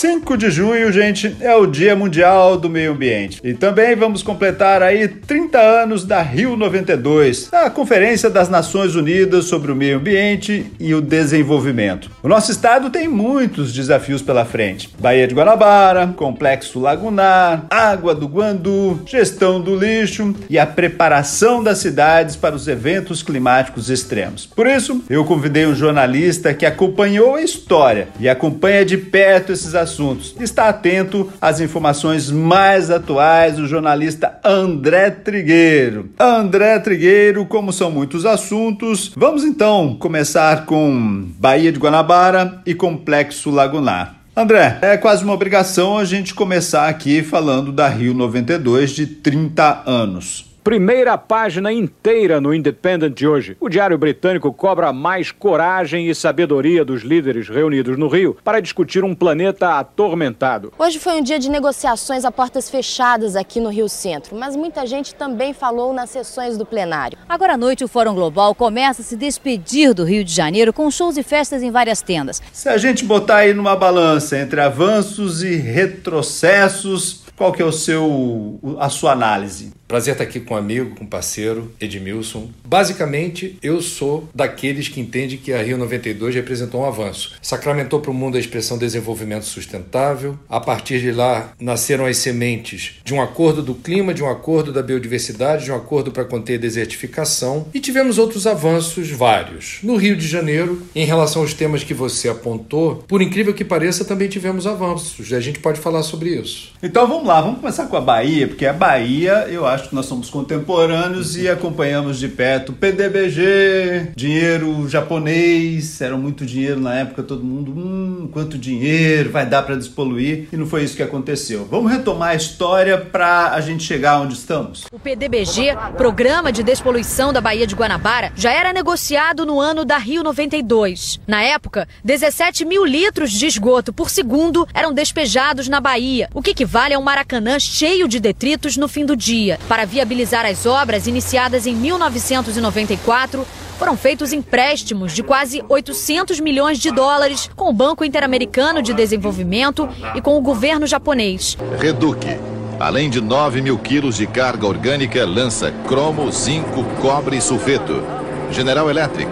5 de junho, gente, é o Dia Mundial do Meio Ambiente. E também vamos completar aí 30 anos da Rio 92, a Conferência das Nações Unidas sobre o Meio Ambiente e o Desenvolvimento. O nosso estado tem muitos desafios pela frente: Baía de Guanabara, Complexo Lagunar, Água do Guandu, gestão do lixo e a preparação das cidades para os eventos climáticos extremos. Por isso, eu convidei um jornalista que acompanhou a história e acompanha de perto esses assuntos assuntos. Está atento às informações mais atuais do jornalista André Trigueiro. André Trigueiro, como são muitos assuntos, vamos então começar com Baía de Guanabara e Complexo Lagunar. André, é quase uma obrigação a gente começar aqui falando da Rio 92 de 30 anos. Primeira página inteira no Independent de hoje. O diário britânico cobra mais coragem e sabedoria dos líderes reunidos no Rio para discutir um planeta atormentado. Hoje foi um dia de negociações a portas fechadas aqui no Rio Centro, mas muita gente também falou nas sessões do plenário. Agora à noite, o Fórum Global começa a se despedir do Rio de Janeiro com shows e festas em várias tendas. Se a gente botar aí numa balança entre avanços e retrocessos, qual que é o seu, a sua análise? Prazer estar aqui com um amigo, com um parceiro, Edmilson. Basicamente, eu sou daqueles que entendem que a Rio 92 representou um avanço. Sacramentou para o mundo a expressão desenvolvimento sustentável. A partir de lá, nasceram as sementes de um acordo do clima, de um acordo da biodiversidade, de um acordo para conter a desertificação. E tivemos outros avanços vários. No Rio de Janeiro, em relação aos temas que você apontou, por incrível que pareça, também tivemos avanços. A gente pode falar sobre isso. Então vamos lá, vamos começar com a Bahia, porque a Bahia, eu acho que nós somos contemporâneos e acompanhamos de perto PDBG, dinheiro japonês, era muito dinheiro na época, todo mundo, hum, quanto dinheiro vai dar para despoluir, e não foi isso que aconteceu. Vamos retomar a história para a gente chegar onde estamos. O PDBG, Programa de Despoluição da Baía de Guanabara, já era negociado no ano da Rio 92. Na época, 17 mil litros de esgoto por segundo eram despejados na Bahia, o que equivale a um Maracanã cheio de detritos no fim do dia. Para viabilizar as obras iniciadas em 1994, foram feitos empréstimos de quase 800 milhões de dólares com o Banco Interamericano de Desenvolvimento e com o governo japonês. Reduque, além de 9 mil quilos de carga orgânica, lança cromo, zinco, cobre e sulfeto. General Electric,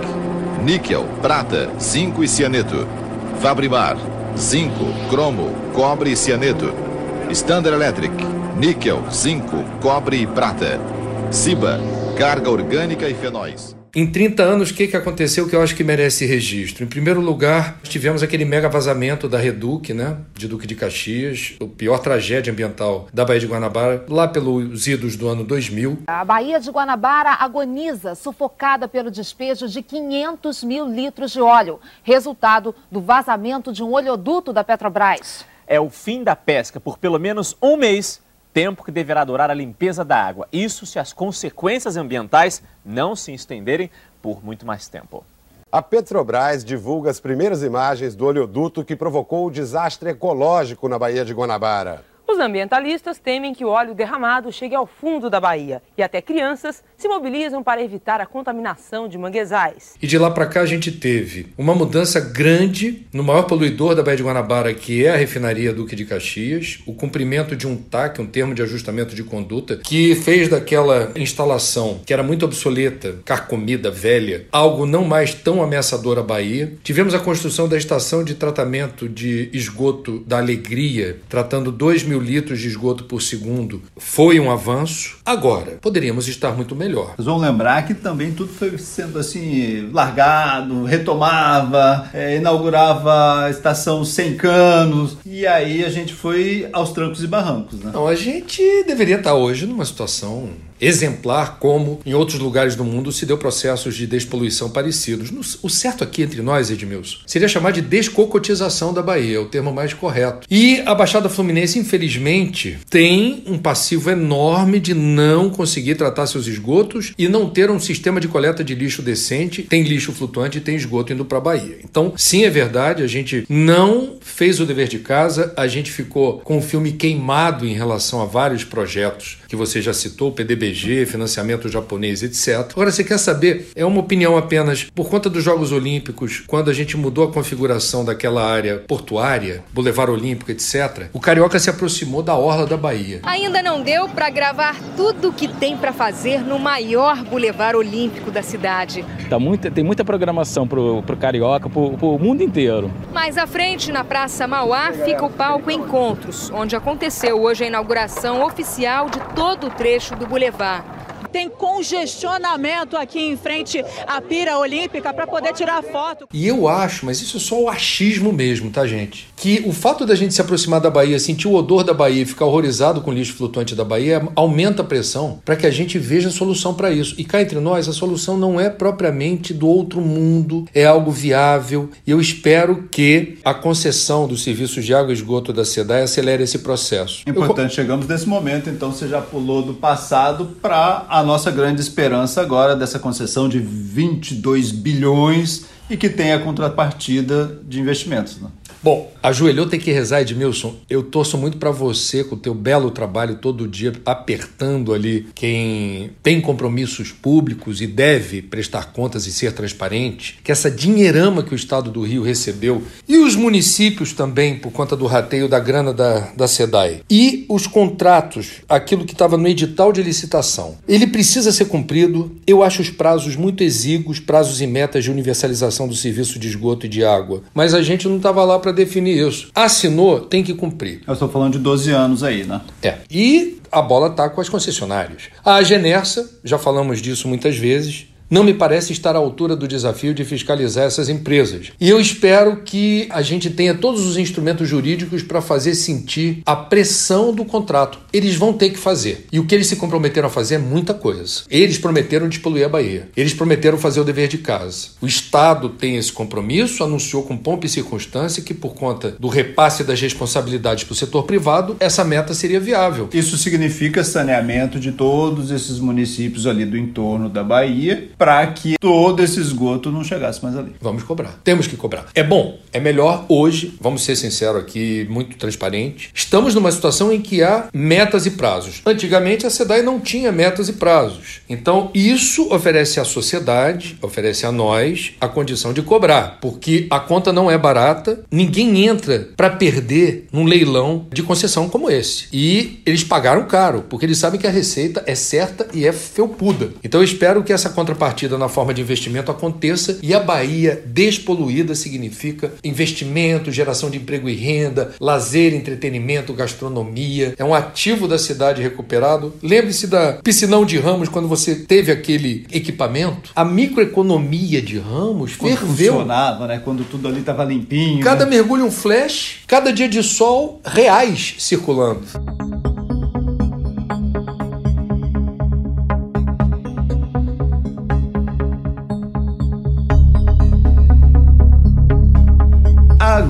níquel, prata, zinco e cianeto. Fabrimar, zinco, cromo, cobre e cianeto. Standard Electric, níquel, zinco, cobre e prata. Ciba, carga orgânica e fenóis. Em 30 anos, o que, que aconteceu que eu acho que merece registro? Em primeiro lugar, tivemos aquele mega vazamento da Reduc, né, de Duque de Caxias, o pior tragédia ambiental da Baía de Guanabara, lá pelos idos do ano 2000. A Baía de Guanabara agoniza, sufocada pelo despejo de 500 mil litros de óleo, resultado do vazamento de um oleoduto da Petrobras. É o fim da pesca por pelo menos um mês tempo que deverá durar a limpeza da água. Isso se as consequências ambientais não se estenderem por muito mais tempo. A Petrobras divulga as primeiras imagens do oleoduto que provocou o desastre ecológico na Baía de Guanabara. Os ambientalistas temem que o óleo derramado chegue ao fundo da Bahia e até crianças se mobilizam para evitar a contaminação de manguezais. E de lá para cá a gente teve uma mudança grande no maior poluidor da Baía de Guanabara, que é a refinaria Duque de Caxias, o cumprimento de um TAC, um termo de ajustamento de conduta, que fez daquela instalação que era muito obsoleta, carcomida, velha, algo não mais tão ameaçador à Bahia. Tivemos a construção da estação de tratamento de esgoto da Alegria, tratando 2 mil litros de esgoto por segundo foi um avanço. Agora, poderíamos estar muito melhor. Vão lembrar que também tudo foi sendo assim, largado, retomava, é, inaugurava a estação sem canos, e aí a gente foi aos trancos e barrancos, né? Não, a gente deveria estar hoje numa situação exemplar como em outros lugares do mundo se deu processos de despoluição parecidos. O certo aqui entre nós, Edmilson, seria chamar de descocotização da Bahia, é o termo mais correto. E a Baixada Fluminense, infelizmente, tem um passivo enorme de não conseguir tratar seus esgotos e não ter um sistema de coleta de lixo decente. Tem lixo flutuante e tem esgoto indo para a Bahia. Então, sim, é verdade, a gente não fez o dever de casa, a gente ficou com o filme queimado em relação a vários projetos que você já citou, Financiamento japonês, etc. Agora, você quer saber, é uma opinião apenas por conta dos Jogos Olímpicos, quando a gente mudou a configuração daquela área portuária, Boulevard Olímpico, etc., o Carioca se aproximou da orla da Bahia. Ainda não deu para gravar tudo o que tem para fazer no maior Boulevard Olímpico da cidade. Tá muito, tem muita programação pro, pro Carioca, pro, pro mundo inteiro. Mais à frente, na Praça Mauá, fica o palco Encontros, onde aconteceu hoje a inauguração oficial de todo o trecho do Boulevard Спасибо. Tem congestionamento aqui em frente à pira olímpica para poder tirar foto. E eu acho, mas isso é só o achismo mesmo, tá, gente? Que o fato da gente se aproximar da Bahia, sentir o odor da Bahia e ficar horrorizado com o lixo flutuante da Bahia aumenta a pressão para que a gente veja a solução para isso. E cá entre nós, a solução não é propriamente do outro mundo, é algo viável. E eu espero que a concessão dos serviços de água e esgoto da SEDAI acelere esse processo. Importante, eu... chegamos nesse momento, então você já pulou do passado para a nossa grande esperança agora dessa concessão de 22 bilhões e que tem a contrapartida de investimentos. Né? Bom, ajoelhou tem que rezar, Edmilson. Eu torço muito para você com o teu belo trabalho todo dia, apertando ali quem tem compromissos públicos e deve prestar contas e ser transparente, que essa dinheirama que o Estado do Rio recebeu e os municípios também, por conta do rateio da grana da, da SEDAI, e os contratos, aquilo que estava no edital de licitação, ele precisa ser cumprido. Eu acho os prazos muito exíguos, prazos e metas de universalização do serviço de esgoto e de água, mas a gente não estava lá para para definir isso. Assinou, tem que cumprir. Eu estou falando de 12 anos aí, né? É. E a bola está com as concessionárias. A Genersa, já falamos disso muitas vezes, não me parece estar à altura do desafio de fiscalizar essas empresas. E eu espero que a gente tenha todos os instrumentos jurídicos para fazer sentir a pressão do contrato. Eles vão ter que fazer. E o que eles se comprometeram a fazer é muita coisa. Eles prometeram despoluir a Bahia. Eles prometeram fazer o dever de casa. O Estado tem esse compromisso, anunciou com pompa e circunstância que, por conta do repasse das responsabilidades para o setor privado, essa meta seria viável. Isso significa saneamento de todos esses municípios ali do entorno da Bahia para que todo esse esgoto não chegasse mais ali. Vamos cobrar. Temos que cobrar. É bom, é melhor hoje, vamos ser sinceros aqui, muito transparente. Estamos numa situação em que há metas e prazos. Antigamente a SEDAI não tinha metas e prazos. Então isso oferece à sociedade, oferece a nós a condição de cobrar, porque a conta não é barata, ninguém entra para perder num leilão de concessão como esse. E eles pagaram caro, porque eles sabem que a receita é certa e é felpuda. Então eu espero que essa contrapartida contrapartida na forma de investimento aconteça e a Bahia despoluída significa investimento, geração de emprego e renda, lazer, entretenimento, gastronomia. É um ativo da cidade recuperado. Lembre-se da piscinão de Ramos quando você teve aquele equipamento. A microeconomia de Ramos quando ferveu. funcionava, né? Quando tudo ali estava limpinho. Cada né? mergulho um flash, cada dia de sol reais circulando.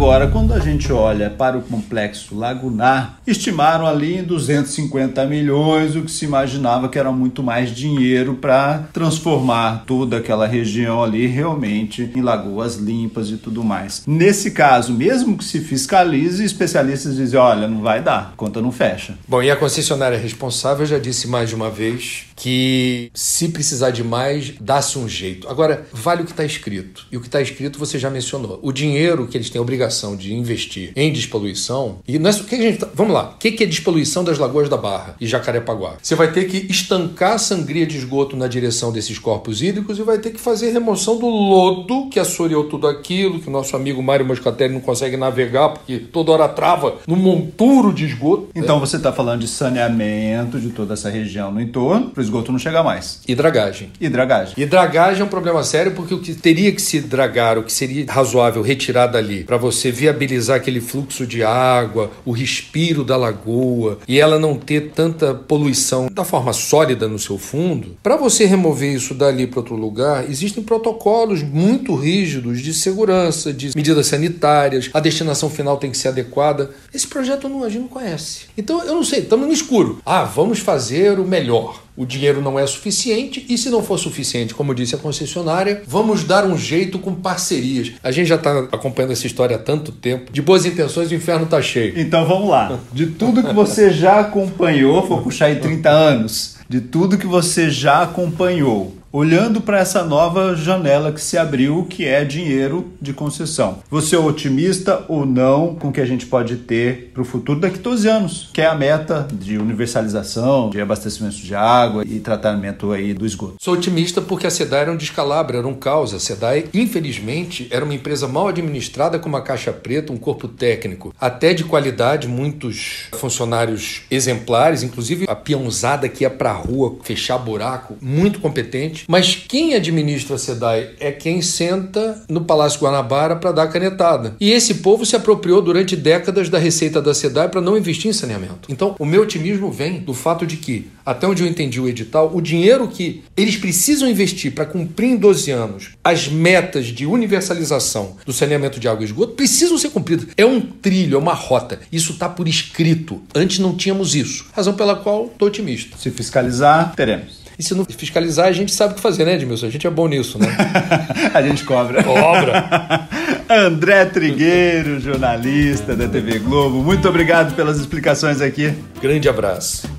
Agora, quando a gente olha para o complexo lagunar, estimaram ali em 250 milhões, o que se imaginava que era muito mais dinheiro para transformar toda aquela região ali realmente em lagoas limpas e tudo mais. Nesse caso, mesmo que se fiscalize, especialistas dizem: olha, não vai dar, conta não fecha. Bom, e a concessionária responsável já disse mais de uma vez que se precisar de mais, dá-se um jeito. Agora, vale o que está escrito. E o que está escrito você já mencionou. O dinheiro que eles têm obrigação de investir em despoluição, e não é, o que a gente tá, vamos lá, o que é despoluição das lagoas da Barra e Jacarepaguá? Você vai ter que estancar a sangria de esgoto na direção desses corpos hídricos e vai ter que fazer remoção do lodo que assoreou tudo aquilo, que o nosso amigo Mário Moscatelli não consegue navegar porque toda hora trava no monturo de esgoto. Então é. você está falando de saneamento de toda essa região no entorno, esgoto não chegar mais. E dragagem. E dragagem. E dragagem é um problema sério porque o que teria que se dragar, o que seria razoável retirar dali para você você viabilizar aquele fluxo de água, o respiro da lagoa e ela não ter tanta poluição da forma sólida no seu fundo, para você remover isso dali para outro lugar, existem protocolos muito rígidos de segurança, de medidas sanitárias, a destinação final tem que ser adequada. Esse projeto não, a gente não conhece. Então eu não sei, estamos no escuro. Ah, vamos fazer o melhor o dinheiro não é suficiente e se não for suficiente, como disse a concessionária, vamos dar um jeito com parcerias. A gente já está acompanhando essa história há tanto tempo. De boas intenções, o inferno está cheio. Então vamos lá. De tudo que você já acompanhou, vou puxar aí 30 anos, de tudo que você já acompanhou, olhando para essa nova janela que se abriu, que é dinheiro de concessão. Você é otimista ou não com o que a gente pode ter para o futuro daqui a 12 anos, que é a meta de universalização, de abastecimento de água e tratamento aí do esgoto? Sou otimista porque a SEDAI era um descalabro, era um caos. A SEDAI, infelizmente, era uma empresa mal administrada com uma caixa preta, um corpo técnico até de qualidade, muitos funcionários exemplares, inclusive a peãozada que ia para a rua fechar buraco, muito competente mas quem administra a SEDAI é quem senta no Palácio Guanabara para dar a canetada. E esse povo se apropriou durante décadas da receita da SEDAI para não investir em saneamento. Então, o meu otimismo vem do fato de que, até onde eu entendi o edital, o dinheiro que eles precisam investir para cumprir em 12 anos as metas de universalização do saneamento de água e esgoto precisam ser cumpridas. É um trilho, é uma rota. Isso está por escrito. Antes não tínhamos isso. Razão pela qual estou otimista. Se fiscalizar, teremos. E se não fiscalizar, a gente sabe o que fazer, né, Edmilson? A gente é bom nisso, né? a gente cobra. Cobra. André Trigueiro, jornalista da TV Globo, muito obrigado pelas explicações aqui. Grande abraço.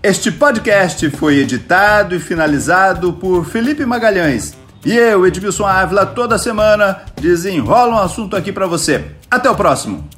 Este podcast foi editado e finalizado por Felipe Magalhães. E eu, Edmilson Ávila, toda semana desenrola um assunto aqui para você. Até o próximo.